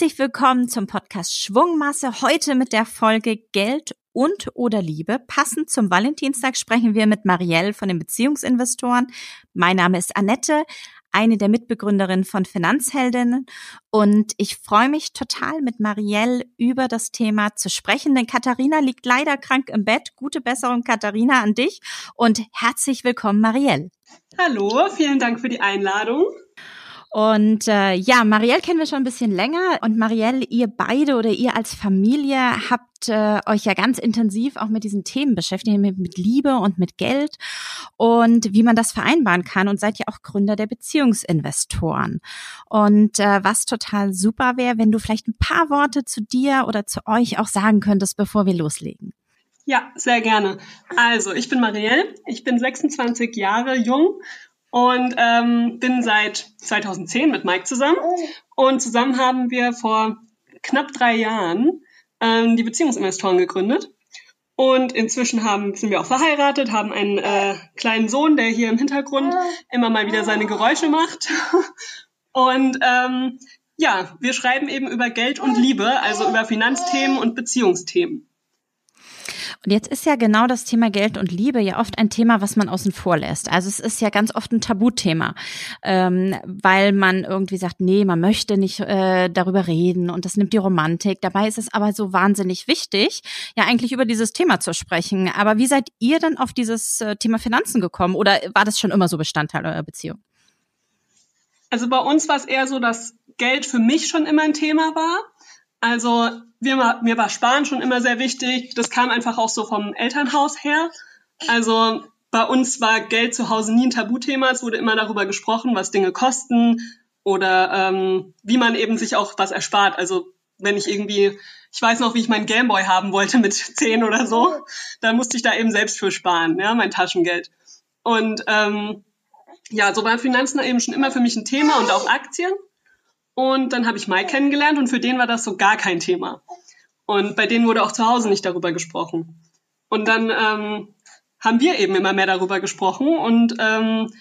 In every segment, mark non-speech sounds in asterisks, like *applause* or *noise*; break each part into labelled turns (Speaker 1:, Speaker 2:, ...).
Speaker 1: Herzlich willkommen zum Podcast Schwungmasse. Heute mit der Folge Geld und oder Liebe. Passend zum Valentinstag sprechen wir mit Marielle von den Beziehungsinvestoren. Mein Name ist Annette, eine der Mitbegründerinnen von Finanzheldinnen. Und ich freue mich total, mit Marielle über das Thema zu sprechen, denn Katharina liegt leider krank im Bett. Gute Besserung, Katharina, an dich und herzlich willkommen, Marielle.
Speaker 2: Hallo, vielen Dank für die Einladung.
Speaker 1: Und äh, ja, Marielle kennen wir schon ein bisschen länger. Und Marielle, ihr beide oder ihr als Familie habt äh, euch ja ganz intensiv auch mit diesen Themen beschäftigt, mit, mit Liebe und mit Geld und wie man das vereinbaren kann. Und seid ja auch Gründer der Beziehungsinvestoren. Und äh, was total super wäre, wenn du vielleicht ein paar Worte zu dir oder zu euch auch sagen könntest, bevor wir loslegen.
Speaker 2: Ja, sehr gerne. Also, ich bin Marielle, ich bin 26 Jahre jung und ähm, bin seit 2010 mit Mike zusammen. Und zusammen haben wir vor knapp drei Jahren ähm, die Beziehungsinvestoren gegründet. Und inzwischen haben, sind wir auch verheiratet, haben einen äh, kleinen Sohn, der hier im Hintergrund immer mal wieder seine Geräusche macht. *laughs* Und ähm, ja, wir schreiben eben über Geld und Liebe, also über Finanzthemen und Beziehungsthemen.
Speaker 1: Und jetzt ist ja genau das Thema Geld und Liebe ja oft ein Thema, was man außen vor lässt. Also es ist ja ganz oft ein Tabuthema, ähm, weil man irgendwie sagt, nee, man möchte nicht äh, darüber reden und das nimmt die Romantik. Dabei ist es aber so wahnsinnig wichtig, ja eigentlich über dieses Thema zu sprechen. Aber wie seid ihr denn auf dieses äh, Thema Finanzen gekommen oder war das schon immer so Bestandteil eurer Beziehung?
Speaker 2: Also bei uns war es eher so, dass Geld für mich schon immer ein Thema war. Also mir, mir war Sparen schon immer sehr wichtig. Das kam einfach auch so vom Elternhaus her. Also bei uns war Geld zu Hause nie ein Tabuthema. Es wurde immer darüber gesprochen, was Dinge kosten oder ähm, wie man eben sich auch was erspart. Also wenn ich irgendwie, ich weiß noch, wie ich meinen Gameboy haben wollte mit *laughs* zehn oder so, dann musste ich da eben selbst für sparen, ja, mein Taschengeld. Und ähm, ja, so waren Finanzen eben schon immer für mich ein Thema und auch Aktien. Und dann habe ich Mike kennengelernt und für den war das so gar kein Thema. Und bei denen wurde auch zu Hause nicht darüber gesprochen. Und dann ähm, haben wir eben immer mehr darüber gesprochen und ähm,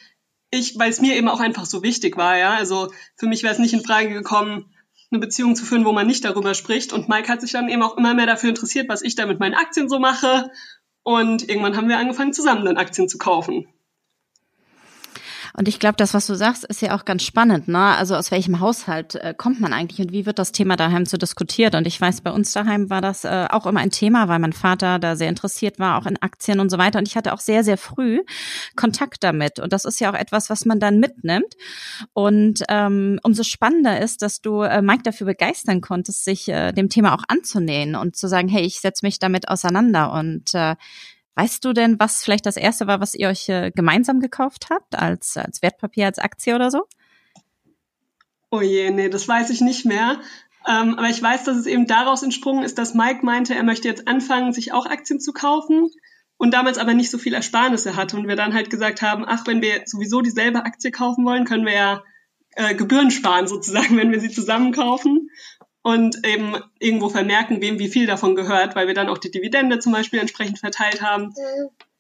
Speaker 2: ich, weil es mir eben auch einfach so wichtig war, ja. Also für mich wäre es nicht in Frage gekommen, eine Beziehung zu führen, wo man nicht darüber spricht. Und Mike hat sich dann eben auch immer mehr dafür interessiert, was ich da mit meinen Aktien so mache. Und irgendwann haben wir angefangen, zusammen dann Aktien zu kaufen.
Speaker 1: Und ich glaube, das, was du sagst, ist ja auch ganz spannend. Ne? Also aus welchem Haushalt äh, kommt man eigentlich und wie wird das Thema daheim so diskutiert? Und ich weiß, bei uns daheim war das äh, auch immer ein Thema, weil mein Vater da sehr interessiert war, auch in Aktien und so weiter. Und ich hatte auch sehr, sehr früh Kontakt damit. Und das ist ja auch etwas, was man dann mitnimmt. Und ähm, umso spannender ist, dass du äh, Mike dafür begeistern konntest, sich äh, dem Thema auch anzunähen und zu sagen, hey, ich setze mich damit auseinander und äh, Weißt du denn, was vielleicht das erste war, was ihr euch äh, gemeinsam gekauft habt, als, als Wertpapier, als Aktie oder so?
Speaker 2: Oh je, nee, das weiß ich nicht mehr. Ähm, aber ich weiß, dass es eben daraus entsprungen ist, dass Mike meinte, er möchte jetzt anfangen, sich auch Aktien zu kaufen und damals aber nicht so viel Ersparnisse hatte. Und wir dann halt gesagt haben, ach, wenn wir sowieso dieselbe Aktie kaufen wollen, können wir ja äh, Gebühren sparen sozusagen, *laughs* wenn wir sie zusammen kaufen und eben irgendwo vermerken, wem wie viel davon gehört, weil wir dann auch die Dividende zum Beispiel entsprechend verteilt haben.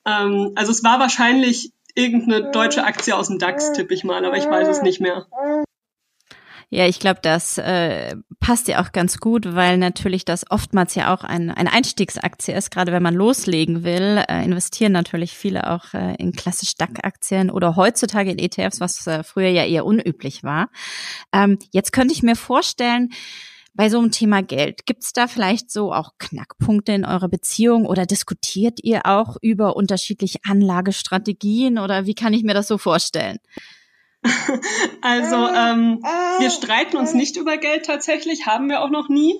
Speaker 2: Ähm, also es war wahrscheinlich irgendeine deutsche Aktie aus dem DAX, tippe ich mal, aber ich weiß es nicht mehr.
Speaker 1: Ja, ich glaube, das äh, passt ja auch ganz gut, weil natürlich das oftmals ja auch ein, eine Einstiegsaktie ist, gerade wenn man loslegen will. Äh, investieren natürlich viele auch äh, in klassisch DAC-Aktien oder heutzutage in ETFs, was äh, früher ja eher unüblich war. Ähm, jetzt könnte ich mir vorstellen, bei so einem Thema Geld, gibt es da vielleicht so auch Knackpunkte in eurer Beziehung oder diskutiert ihr auch über unterschiedliche Anlagestrategien oder wie kann ich mir das so vorstellen? *laughs*
Speaker 2: Also ähm, wir streiten uns nicht über Geld tatsächlich, haben wir auch noch nie.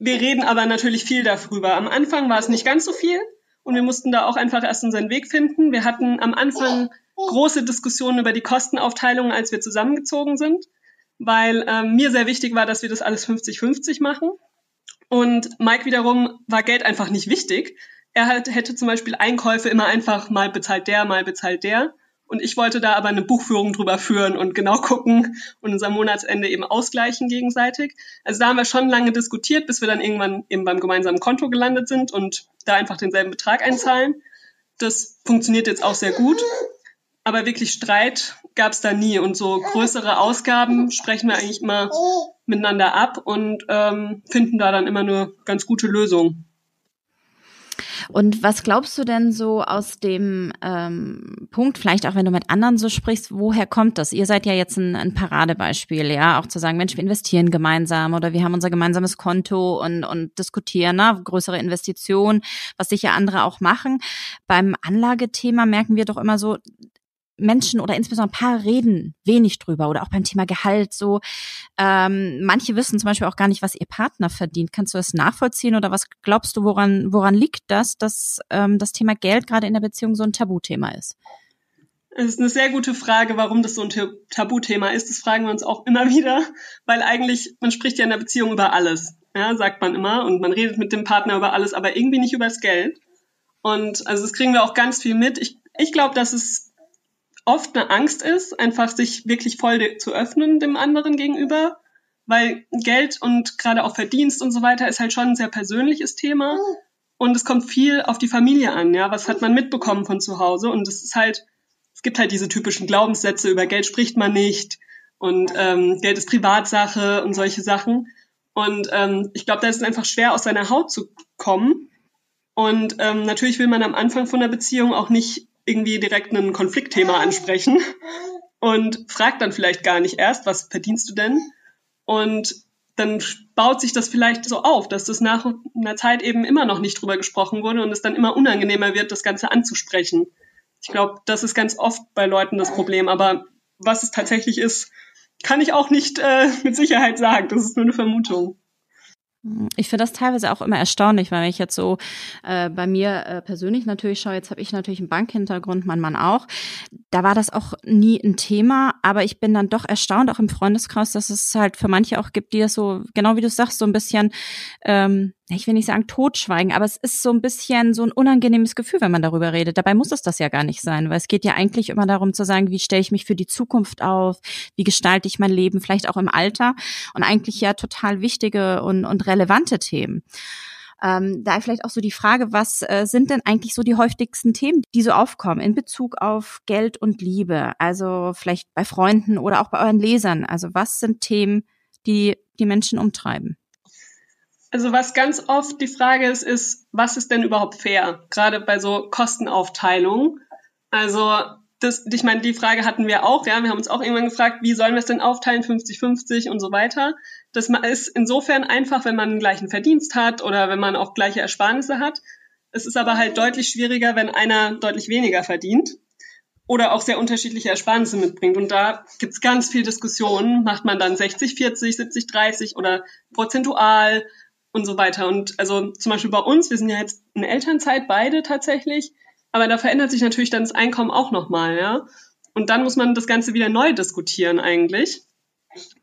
Speaker 2: Wir reden aber natürlich viel darüber. Am Anfang war es nicht ganz so viel und wir mussten da auch einfach erst unseren Weg finden. Wir hatten am Anfang große Diskussionen über die Kostenaufteilung, als wir zusammengezogen sind weil ähm, mir sehr wichtig war, dass wir das alles 50-50 machen. Und Mike wiederum war Geld einfach nicht wichtig. Er halt, hätte zum Beispiel Einkäufe immer einfach mal bezahlt der, mal bezahlt der. Und ich wollte da aber eine Buchführung drüber führen und genau *laughs* gucken und unser Monatsende eben ausgleichen gegenseitig. Also da haben wir schon lange diskutiert, bis wir dann irgendwann eben beim gemeinsamen Konto gelandet sind und da einfach denselben Betrag einzahlen. Das funktioniert jetzt auch sehr gut. Aber wirklich Streit gab es da nie. Und so größere Ausgaben sprechen wir eigentlich immer miteinander ab und ähm, finden da dann immer eine ganz gute Lösung.
Speaker 1: Und was glaubst du denn so aus dem ähm, Punkt, vielleicht auch wenn du mit anderen so sprichst, woher kommt das? Ihr seid ja jetzt ein, ein Paradebeispiel, ja, auch zu sagen, Mensch, wir investieren gemeinsam oder wir haben unser gemeinsames Konto und, und diskutieren, ne, größere Investitionen, was sicher andere auch machen. Beim Anlagethema merken wir doch immer so, Menschen oder insbesondere ein paar reden wenig drüber oder auch beim Thema Gehalt so. Ähm, manche wissen zum Beispiel auch gar nicht, was ihr Partner verdient. Kannst du das nachvollziehen oder was glaubst du, woran, woran liegt das, dass ähm, das Thema Geld gerade in der Beziehung so ein Tabuthema ist?
Speaker 2: Es ist eine sehr gute Frage, warum das so ein Tabuthema ist. Das fragen wir uns auch immer *laughs* wieder, weil eigentlich, man spricht ja in der Beziehung über alles, ja, sagt man immer, und man redet mit dem Partner über alles, aber irgendwie nicht über das Geld. Und also das kriegen wir auch ganz viel mit. Ich, ich glaube, dass es oft eine Angst ist, einfach sich wirklich voll zu öffnen dem anderen gegenüber, weil Geld und gerade auch Verdienst und so weiter ist halt schon ein sehr persönliches Thema. Und es kommt viel auf die Familie an, ja, was hat man mitbekommen von zu Hause? Und es ist halt, es gibt halt diese typischen Glaubenssätze, über Geld spricht man nicht und ähm, Geld ist Privatsache und solche Sachen. Und ähm, ich glaube, da ist es einfach schwer aus seiner Haut zu kommen. Und ähm, natürlich will man am Anfang von der Beziehung auch nicht irgendwie direkt ein Konfliktthema ansprechen und fragt dann vielleicht gar nicht erst, was verdienst du denn? Und dann baut sich das vielleicht so auf, dass das nach einer Zeit eben immer noch nicht drüber gesprochen wurde und es dann immer unangenehmer wird, das Ganze anzusprechen. Ich glaube, das ist ganz oft bei Leuten das Problem, aber was es tatsächlich ist, kann ich auch nicht äh, mit Sicherheit sagen. Das ist nur eine Vermutung.
Speaker 1: Ich finde das teilweise auch immer erstaunlich, weil ich jetzt so äh, bei mir äh, persönlich natürlich schaue, jetzt habe ich natürlich einen Bankhintergrund, mein Mann auch. Da war das auch nie ein Thema, aber ich bin dann doch erstaunt, auch im Freundeskreis, dass es halt für manche auch gibt, die das so, genau wie du sagst, so ein bisschen ähm, ich will nicht sagen totschweigen, aber es ist so ein bisschen so ein unangenehmes Gefühl, wenn man darüber redet. Dabei muss es das ja gar nicht sein, weil es geht ja eigentlich immer darum zu sagen, wie stelle ich mich für die Zukunft auf, wie gestalte ich mein Leben, vielleicht auch im Alter und eigentlich ja total wichtige und, und relevante Themen. Ähm, da vielleicht auch so die Frage, was äh, sind denn eigentlich so die häufigsten Themen, die so aufkommen in Bezug auf Geld und Liebe? Also vielleicht bei Freunden oder auch bei euren Lesern. Also was sind Themen, die die Menschen umtreiben?
Speaker 2: Also was ganz oft die Frage ist, ist, was ist denn überhaupt fair? Gerade bei so Kostenaufteilung. Also das, ich meine, die Frage hatten wir auch, ja, wir haben uns auch irgendwann gefragt, wie sollen wir es denn aufteilen, 50-50 und so weiter. Das ist insofern einfach, wenn man einen gleichen Verdienst hat oder wenn man auch gleiche Ersparnisse hat. Es ist aber halt deutlich schwieriger, wenn einer deutlich weniger verdient oder auch sehr unterschiedliche Ersparnisse mitbringt. Und da gibt's ganz viel Diskussionen. Macht man dann 60, 40, 70, 30 oder prozentual? Und so weiter. Und also zum Beispiel bei uns, wir sind ja jetzt in Elternzeit beide tatsächlich, aber da verändert sich natürlich dann das Einkommen auch nochmal, ja. Und dann muss man das Ganze wieder neu diskutieren eigentlich.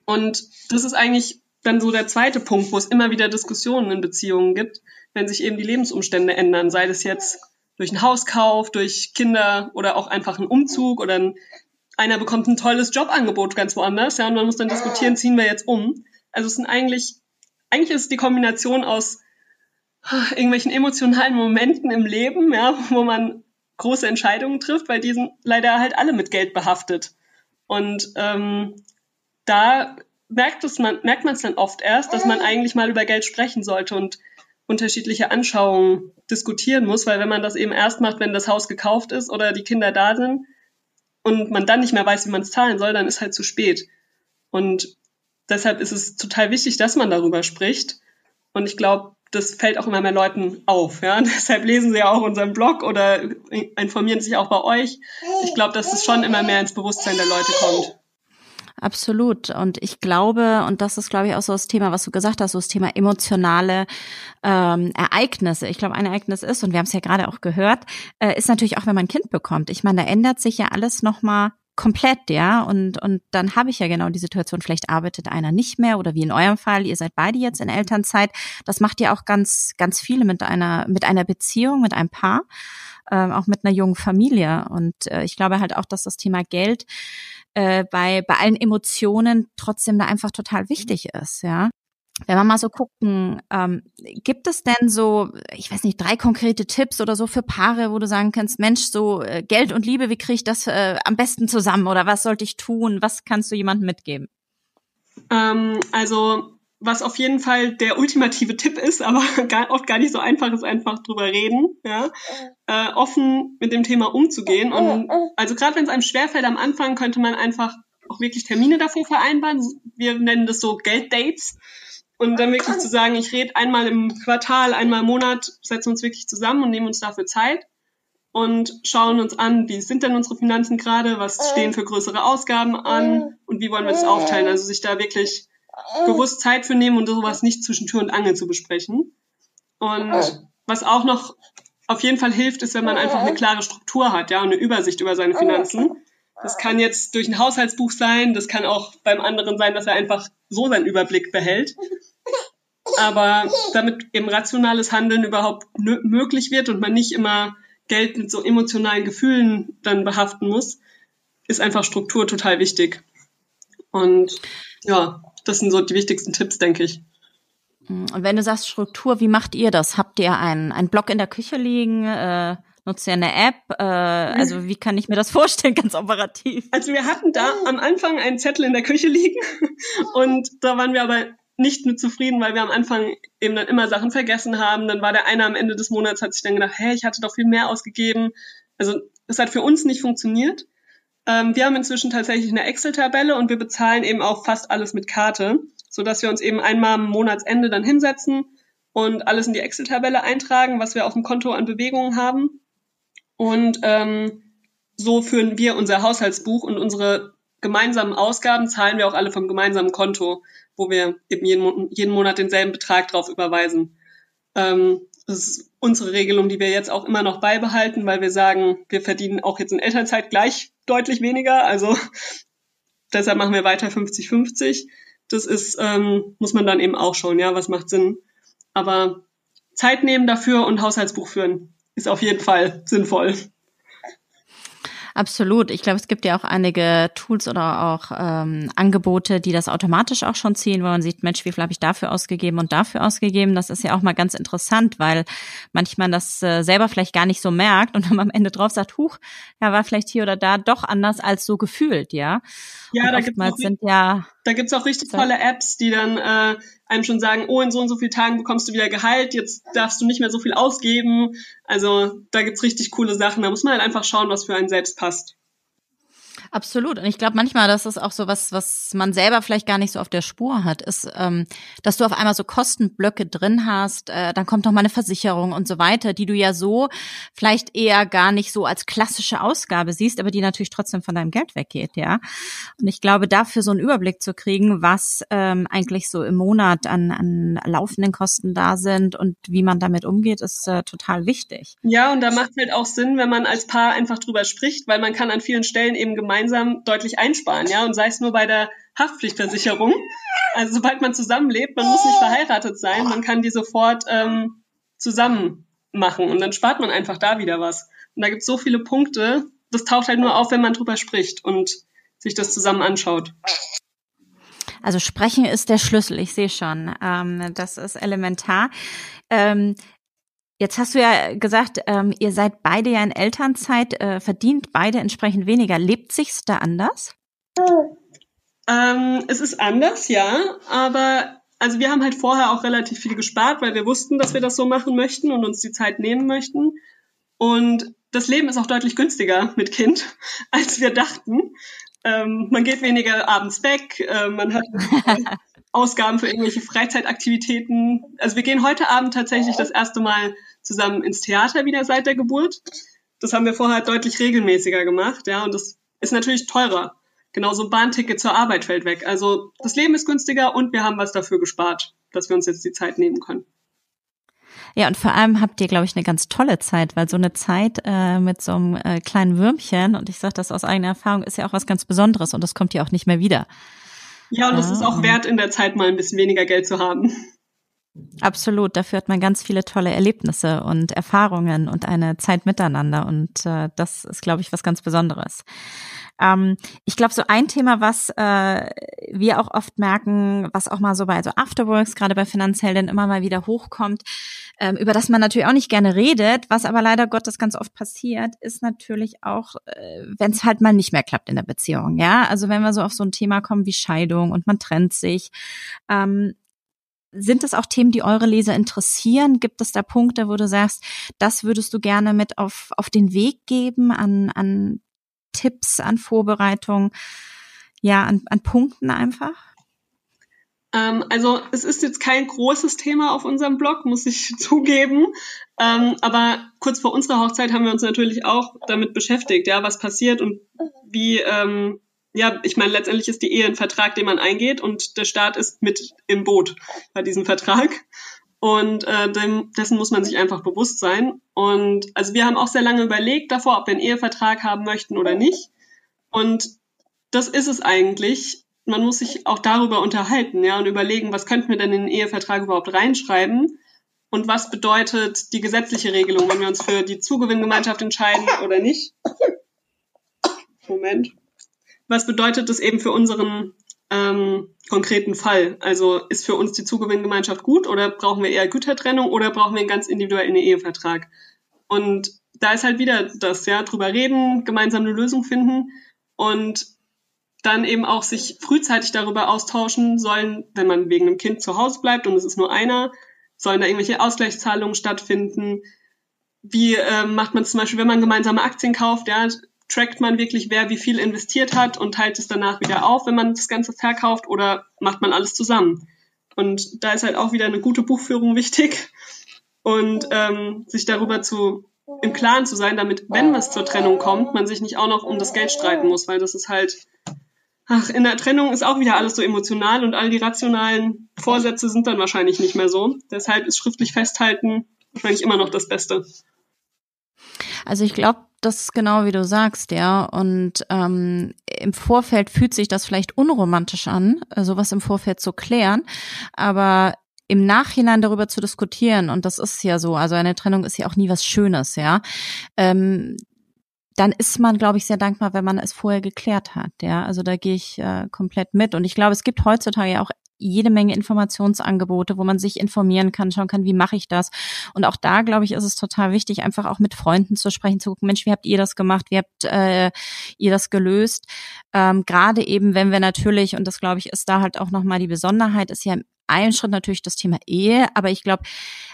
Speaker 2: Und das ist eigentlich dann so der zweite Punkt, wo es immer wieder Diskussionen in Beziehungen gibt, wenn sich eben die Lebensumstände ändern, sei das jetzt durch einen Hauskauf, durch Kinder oder auch einfach einen Umzug oder ein, einer bekommt ein tolles Jobangebot ganz woanders, ja, und man muss dann diskutieren, ziehen wir jetzt um. Also es sind eigentlich eigentlich ist es die Kombination aus irgendwelchen emotionalen Momenten im Leben, ja, wo man große Entscheidungen trifft, weil die sind leider halt alle mit Geld behaftet. Und ähm, da merkt es man merkt man es dann oft erst, dass man eigentlich mal über Geld sprechen sollte und unterschiedliche Anschauungen diskutieren muss, weil wenn man das eben erst macht, wenn das Haus gekauft ist oder die Kinder da sind und man dann nicht mehr weiß, wie man es zahlen soll, dann ist halt zu spät. Und deshalb ist es total wichtig, dass man darüber spricht. Und ich glaube, das fällt auch immer mehr Leuten auf. Ja? *laughs* deshalb lesen sie ja auch unseren Blog oder informieren sich auch bei euch. Ich glaube, dass es schon immer mehr ins Bewusstsein der Leute kommt.
Speaker 1: Absolut. Und ich glaube, und das ist, glaube ich, auch so das Thema, was du gesagt hast, so das Thema emotionale ähm, Ereignisse. Ich glaube, ein Ereignis ist, und wir haben es ja gerade auch gehört, äh, ist natürlich auch, wenn man ein Kind bekommt. Ich meine, da ändert sich ja alles nochmal komplett, ja. Und, und dann habe ich ja genau die Situation, vielleicht arbeitet einer nicht mehr oder wie in eurem Fall, ihr seid beide jetzt in Elternzeit. Das macht ja auch ganz, ganz viele mit einer, mit einer Beziehung, mit einem Paar, äh, auch mit einer jungen Familie. Und äh, ich glaube halt auch, dass das Thema Geld äh, bei, bei allen Emotionen trotzdem da einfach total wichtig ist, ja. Wenn wir mal so gucken, ähm, gibt es denn so, ich weiß nicht, drei konkrete Tipps oder so für Paare, wo du sagen kannst, Mensch, so äh, Geld und Liebe, wie kriege ich das äh, am besten zusammen oder was sollte ich tun? Was kannst du jemandem mitgeben?
Speaker 2: Ähm, also was auf jeden Fall der ultimative Tipp ist, *laughs* aber gar, oft gar nicht so einfach ist, einfach drüber reden, ja, äh, offen mit dem Thema umzugehen. Und also gerade wenn es einem schwerfällt am Anfang, könnte man einfach auch wirklich Termine dafür vereinbaren. Wir nennen das so Gelddates. Und dann wirklich zu sagen, ich rede einmal im Quartal, einmal im Monat, setzen uns wirklich zusammen und nehmen uns dafür Zeit und schauen uns an, wie sind denn unsere Finanzen gerade, was stehen für größere Ausgaben an und wie wollen wir das aufteilen. Also sich da wirklich bewusst Zeit für nehmen und sowas nicht zwischen Tür und Angel zu besprechen. Und was auch noch auf jeden Fall hilft, ist, wenn man einfach eine klare Struktur hat, ja, und eine Übersicht über seine Finanzen. Das kann jetzt durch ein Haushaltsbuch sein, das kann auch beim anderen sein, dass er einfach so seinen Überblick behält. Aber damit eben rationales Handeln überhaupt möglich wird und man nicht immer Geld mit so emotionalen Gefühlen dann behaften muss, ist einfach Struktur total wichtig. Und ja, das sind so die wichtigsten Tipps, denke ich.
Speaker 1: Und wenn du sagst Struktur, wie macht ihr das? Habt ihr einen, einen Block in der Küche liegen? Äh, nutzt ihr eine App? Äh, also wie kann ich mir das vorstellen, *laughs* ganz operativ?
Speaker 2: Also wir hatten da am Anfang einen Zettel in der Küche liegen *laughs* und da waren wir aber nicht mit zufrieden, weil wir am Anfang eben dann immer Sachen vergessen haben. Dann war der eine am Ende des Monats, hat sich dann gedacht, hä, ich hatte doch viel mehr ausgegeben. Also es hat für uns nicht funktioniert. Ähm, wir haben inzwischen tatsächlich eine Excel-Tabelle und wir bezahlen eben auch fast alles mit Karte, so dass wir uns eben einmal am Monatsende dann hinsetzen und alles in die Excel-Tabelle eintragen, was wir auf dem Konto an Bewegungen haben. Und ähm, so führen wir unser Haushaltsbuch und unsere gemeinsamen Ausgaben zahlen wir auch alle vom gemeinsamen Konto wo wir eben jeden, jeden Monat denselben Betrag drauf überweisen. Ähm, das ist unsere Regelung, die wir jetzt auch immer noch beibehalten, weil wir sagen, wir verdienen auch jetzt in Elternzeit gleich deutlich weniger. Also *laughs* deshalb machen wir weiter 50-50. Das ist, ähm, muss man dann eben auch schauen, ja, was macht Sinn. Aber Zeit nehmen dafür und Haushaltsbuch führen ist auf jeden Fall sinnvoll.
Speaker 1: Absolut. Ich glaube, es gibt ja auch einige Tools oder auch ähm, Angebote, die das automatisch auch schon ziehen, wo man sieht, Mensch, wie viel habe ich dafür ausgegeben und dafür ausgegeben. Das ist ja auch mal ganz interessant, weil manchmal das äh, selber vielleicht gar nicht so merkt und dann am Ende drauf sagt, huch, ja, war vielleicht hier oder da doch anders als so gefühlt, ja.
Speaker 2: Ja, und da gibt's auch, sind ja da gibt's auch richtig tolle Apps, die dann äh, einem schon sagen, oh, in so und so vielen Tagen bekommst du wieder Gehalt, jetzt darfst du nicht mehr so viel ausgeben. Also da gibt's richtig coole Sachen. Da muss man halt einfach schauen, was für einen selbst passt.
Speaker 1: Absolut. Und ich glaube manchmal, das ist auch so was, was man selber vielleicht gar nicht so auf der Spur hat, ist, ähm, dass du auf einmal so Kostenblöcke drin hast, äh, dann kommt noch mal eine Versicherung und so weiter, die du ja so vielleicht eher gar nicht so als klassische Ausgabe siehst, aber die natürlich trotzdem von deinem Geld weggeht, ja. Und ich glaube, dafür so einen Überblick zu kriegen, was ähm, eigentlich so im Monat an, an laufenden Kosten da sind und wie man damit umgeht, ist äh, total wichtig.
Speaker 2: Ja, und da macht halt auch Sinn, wenn man als Paar einfach drüber spricht, weil man kann an vielen Stellen eben gemeinsam gemeinsam deutlich einsparen, ja, und sei es nur bei der Haftpflichtversicherung. Also sobald man zusammenlebt, man muss nicht verheiratet sein, man kann die sofort ähm, zusammen machen und dann spart man einfach da wieder was. Und da gibt es so viele Punkte, das taucht halt nur auf, wenn man drüber spricht und sich das zusammen anschaut.
Speaker 1: Also sprechen ist der Schlüssel, ich sehe schon. Ähm, das ist elementar. Ähm, Jetzt hast du ja gesagt, ähm, ihr seid beide ja in Elternzeit, äh, verdient beide entsprechend weniger. Lebt sich's da anders?
Speaker 2: Ähm, es ist anders, ja, aber also wir haben halt vorher auch relativ viel gespart, weil wir wussten, dass wir das so machen möchten und uns die Zeit nehmen möchten. Und das Leben ist auch deutlich günstiger mit Kind, *laughs* als wir dachten. Ähm, man geht weniger abends weg, äh, man hat *laughs* Ausgaben für irgendwelche Freizeitaktivitäten. Also wir gehen heute Abend tatsächlich das erste Mal zusammen ins Theater wieder seit der Geburt. Das haben wir vorher deutlich regelmäßiger gemacht, ja, und das ist natürlich teurer. Genauso ein Bahnticket zur Arbeit fällt weg. Also das Leben ist günstiger und wir haben was dafür gespart, dass wir uns jetzt die Zeit nehmen können.
Speaker 1: Ja, und vor allem habt ihr, glaube ich, eine ganz tolle Zeit, weil so eine Zeit äh, mit so einem äh, kleinen Würmchen, und ich sage das aus eigener Erfahrung, ist ja auch was ganz Besonderes und das kommt ja auch nicht mehr wieder.
Speaker 2: Ja, und es ist auch wert, in der Zeit mal ein bisschen weniger Geld zu haben.
Speaker 1: Absolut, dafür hat man ganz viele tolle Erlebnisse und Erfahrungen und eine Zeit miteinander und äh, das ist, glaube ich, was ganz Besonderes. Ähm, ich glaube, so ein Thema, was äh, wir auch oft merken, was auch mal so bei so Afterworks, gerade bei Finanzhelden immer mal wieder hochkommt, ähm, über das man natürlich auch nicht gerne redet, was aber leider Gottes ganz oft passiert, ist natürlich auch, äh, wenn es halt mal nicht mehr klappt in der Beziehung. Ja, also wenn wir so auf so ein Thema kommen wie Scheidung und man trennt sich, ähm, sind das auch Themen, die eure Leser interessieren? Gibt es da Punkte, wo du sagst, das würdest du gerne mit auf, auf den Weg geben an, an Tipps, an Vorbereitung, ja, an, an Punkten einfach?
Speaker 2: Ähm, also es ist jetzt kein großes Thema auf unserem Blog, muss ich *laughs* zugeben. Ähm, aber kurz vor unserer Hochzeit haben wir uns natürlich auch damit beschäftigt, ja, was passiert und wie ähm, ja, ich meine, letztendlich ist die Ehe ein Vertrag, den man eingeht und der Staat ist mit im Boot bei diesem Vertrag. Und äh, dem, dessen muss man sich einfach bewusst sein. Und also wir haben auch sehr lange überlegt davor, ob wir einen Ehevertrag haben möchten oder nicht. Und das ist es eigentlich. Man muss sich auch darüber unterhalten, ja, und überlegen, was könnten wir denn in den Ehevertrag überhaupt reinschreiben? Und was bedeutet die gesetzliche Regelung, wenn wir uns für die Zugewinngemeinschaft entscheiden oder nicht? Moment was bedeutet das eben für unseren ähm, konkreten Fall? Also ist für uns die Zugewinngemeinschaft gut oder brauchen wir eher Gütertrennung oder brauchen wir einen ganz individuellen Ehevertrag? Und da ist halt wieder das, ja, drüber reden, gemeinsam eine Lösung finden und dann eben auch sich frühzeitig darüber austauschen sollen, wenn man wegen einem Kind zu Hause bleibt und es ist nur einer, sollen da irgendwelche Ausgleichszahlungen stattfinden? Wie äh, macht man zum Beispiel, wenn man gemeinsame Aktien kauft, ja, trackt man wirklich, wer wie viel investiert hat und teilt es danach wieder auf, wenn man das Ganze verkauft oder macht man alles zusammen? Und da ist halt auch wieder eine gute Buchführung *laughs* wichtig und ähm, sich darüber zu im Klaren zu sein, damit, wenn es zur Trennung kommt, man sich nicht auch noch um das Geld streiten muss, weil das ist halt, ach, in der Trennung ist auch wieder alles so emotional und all die rationalen Vorsätze sind dann wahrscheinlich nicht mehr so. Deshalb ist schriftlich festhalten wahrscheinlich immer noch das Beste.
Speaker 1: Also ich glaube, das ist genau wie du sagst, ja. Und ähm, im Vorfeld fühlt sich das vielleicht unromantisch an, sowas im Vorfeld zu klären, aber im Nachhinein darüber zu diskutieren, und das ist ja so, also eine Trennung ist ja auch nie was Schönes, ja. Ähm, dann ist man, glaube ich, sehr dankbar, wenn man es vorher geklärt hat. Ja, also da gehe ich äh, komplett mit. Und ich glaube, es gibt heutzutage ja auch jede Menge Informationsangebote, wo man sich informieren kann, schauen kann, wie mache ich das. Und auch da, glaube ich, ist es total wichtig, einfach auch mit Freunden zu sprechen, zu gucken, Mensch, wie habt ihr das gemacht, wie habt äh, ihr das gelöst? Ähm, Gerade eben, wenn wir natürlich, und das glaube ich, ist da halt auch nochmal die Besonderheit, ist ja im einen Schritt natürlich das Thema Ehe, aber ich glaube,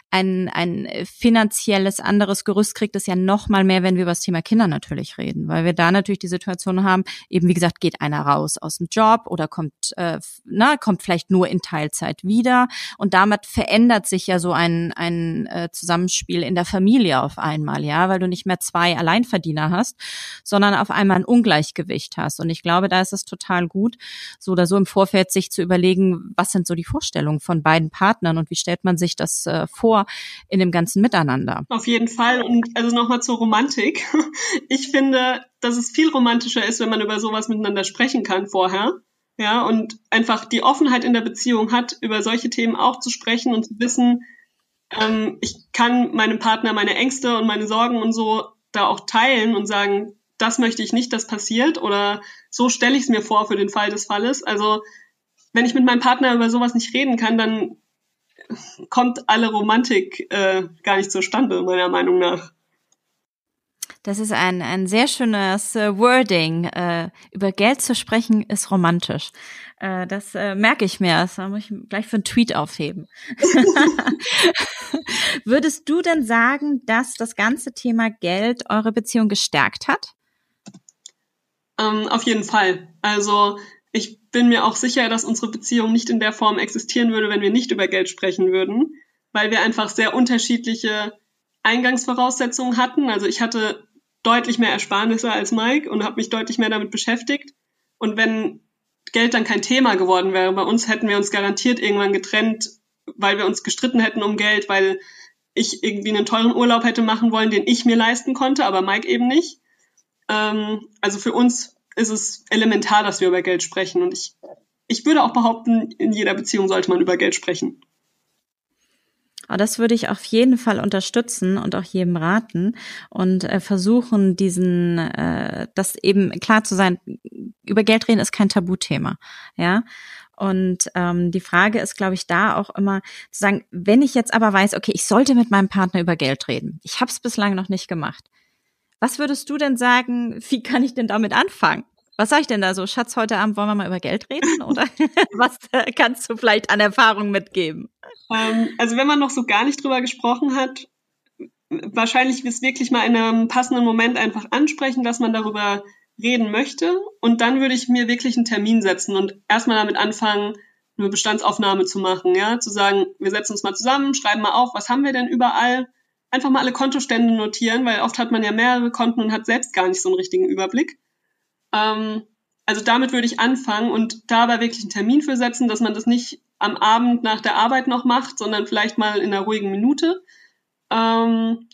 Speaker 1: ein, ein finanzielles anderes Gerüst kriegt es ja noch mal mehr, wenn wir über das Thema Kinder natürlich reden, weil wir da natürlich die Situation haben, eben wie gesagt, geht einer raus aus dem Job oder kommt, äh, na, kommt vielleicht nur in Teilzeit wieder. Und damit verändert sich ja so ein, ein äh, Zusammenspiel in der Familie auf einmal, ja, weil du nicht mehr zwei Alleinverdiener hast, sondern auf einmal ein Ungleichgewicht hast. Und ich glaube, da ist es total gut, so oder so im Vorfeld sich zu überlegen, was sind so die Vorstellungen von beiden Partnern und wie stellt man sich das äh, vor vor in dem ganzen Miteinander.
Speaker 2: Auf jeden Fall. Und also nochmal zur Romantik. *laughs* Ich finde, dass es viel romantischer ist, wenn man über sowas miteinander sprechen kann vorher. Ja, und einfach die Offenheit in der Beziehung hat, über solche Themen auch zu sprechen und zu wissen, ähm, ich kann meinem Partner meine Ängste und meine Sorgen und so da auch teilen und sagen, das möchte ich nicht, dass passiert oder so stelle ich es mir vor für den Fall des Falles. Also wenn ich mit meinem Partner über sowas nicht reden kann, dann kommt alle Romantik äh, gar nicht zustande, meiner Meinung nach.
Speaker 1: Das ist ein, ein sehr schönes äh, Wording. Äh, über Geld zu sprechen ist romantisch. Äh, das äh, merke ich mir. Das muss ich gleich für einen Tweet aufheben. *laughs* Würdest du denn sagen, dass das ganze Thema Geld eure Beziehung gestärkt hat?
Speaker 2: Ähm, auf jeden Fall. Also ich bin mir auch sicher, dass unsere Beziehung nicht in der Form existieren würde, wenn wir nicht über Geld sprechen würden, weil wir einfach sehr unterschiedliche Eingangsvoraussetzungen hatten. Also ich hatte deutlich mehr Ersparnisse als Mike und habe mich deutlich mehr damit beschäftigt. Und wenn Geld dann kein Thema geworden wäre, bei uns hätten wir uns garantiert irgendwann getrennt, weil wir uns gestritten hätten um Geld, weil ich irgendwie einen teuren Urlaub hätte machen wollen, den ich mir leisten konnte, aber Mike eben nicht. Ähm, also für uns ist es elementar, dass wir über Geld sprechen. Und ich, ich würde auch behaupten, in jeder Beziehung sollte man über Geld sprechen.
Speaker 1: Aber das würde ich auf jeden Fall unterstützen und auch jedem raten und äh, versuchen, diesen, äh, das eben klar zu sein, über Geld reden ist kein Tabuthema, ja. Und ähm, die Frage ist, glaube ich, da auch immer zu sagen, wenn ich jetzt aber weiß, okay, ich sollte mit meinem Partner über Geld reden. Ich habe es bislang noch nicht gemacht. Was würdest du denn sagen, wie kann ich denn damit anfangen? Was sag ich denn da so? Schatz, heute Abend wollen wir mal über Geld reden? Oder *laughs* was äh, kannst du vielleicht an Erfahrung mitgeben?
Speaker 2: Ähm, also wenn man noch so gar nicht drüber gesprochen hat, wahrscheinlich ist wirklich mal in einem passenden Moment einfach ansprechen, dass man darüber reden möchte. Und dann würde ich mir wirklich einen Termin setzen und erstmal damit anfangen, eine Bestandsaufnahme zu machen, ja, zu sagen, wir setzen uns mal zusammen, schreiben mal auf, was haben wir denn überall, einfach mal alle Kontostände notieren, weil oft hat man ja mehrere Konten und hat selbst gar nicht so einen richtigen Überblick. Ähm, also damit würde ich anfangen und dabei wirklich einen Termin für setzen, dass man das nicht am Abend nach der Arbeit noch macht, sondern vielleicht mal in einer ruhigen Minute. Ähm,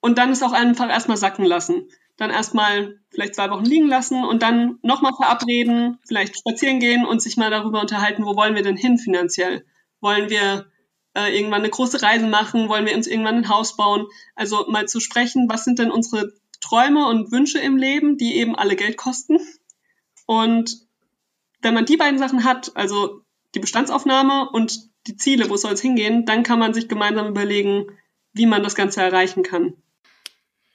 Speaker 2: und dann es auch einfach erstmal sacken lassen dann erstmal vielleicht zwei Wochen liegen lassen und dann nochmal verabreden, vielleicht spazieren gehen und sich mal darüber unterhalten, wo wollen wir denn hin finanziell? Wollen wir äh, irgendwann eine große Reise machen? Wollen wir uns irgendwann ein Haus bauen? Also mal zu sprechen, was sind denn unsere Träume und Wünsche im Leben, die eben alle Geld kosten? Und wenn man die beiden Sachen hat, also die Bestandsaufnahme und die Ziele, wo soll es hingehen, dann kann man sich gemeinsam überlegen, wie man das Ganze erreichen kann.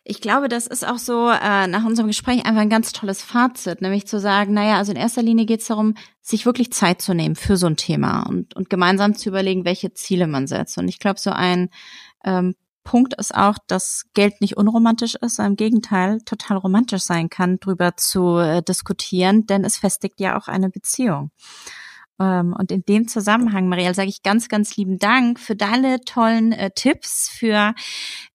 Speaker 1: Ich glaube, das ist auch so äh, nach unserem Gespräch einfach ein ganz tolles Fazit, nämlich zu sagen, naja, also in erster Linie geht es darum, sich wirklich Zeit zu nehmen für so ein Thema und, und gemeinsam zu überlegen, welche Ziele man setzt. Und ich glaube, so ein ähm, Punkt ist auch, dass Geld nicht unromantisch ist, im Gegenteil total romantisch sein kann, drüber zu äh, diskutieren, denn es festigt ja auch eine Beziehung. Ähm, und in dem Zusammenhang, Marielle, sage ich ganz, ganz lieben Dank für deine tollen äh, Tipps, für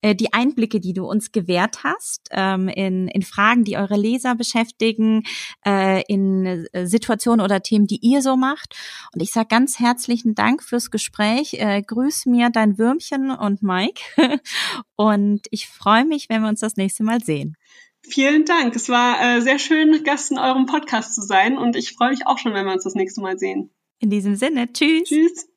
Speaker 1: äh, die Einblicke, die du uns gewährt hast, ähm, in, in Fragen, die eure Leser beschäftigen, äh, in äh, Situationen oder Themen, die ihr so macht. Und ich sage ganz herzlichen Dank fürs Gespräch. Äh, grüß mir dein Würmchen und Mike. *laughs* und ich freue mich, wenn wir uns das nächste Mal sehen.
Speaker 2: Vielen Dank. Es war äh, sehr schön, Gast in eurem Podcast zu sein und ich freue mich auch schon, wenn wir uns das nächste Mal sehen.
Speaker 1: In diesem Sinne, tschüss.
Speaker 2: Tschüss.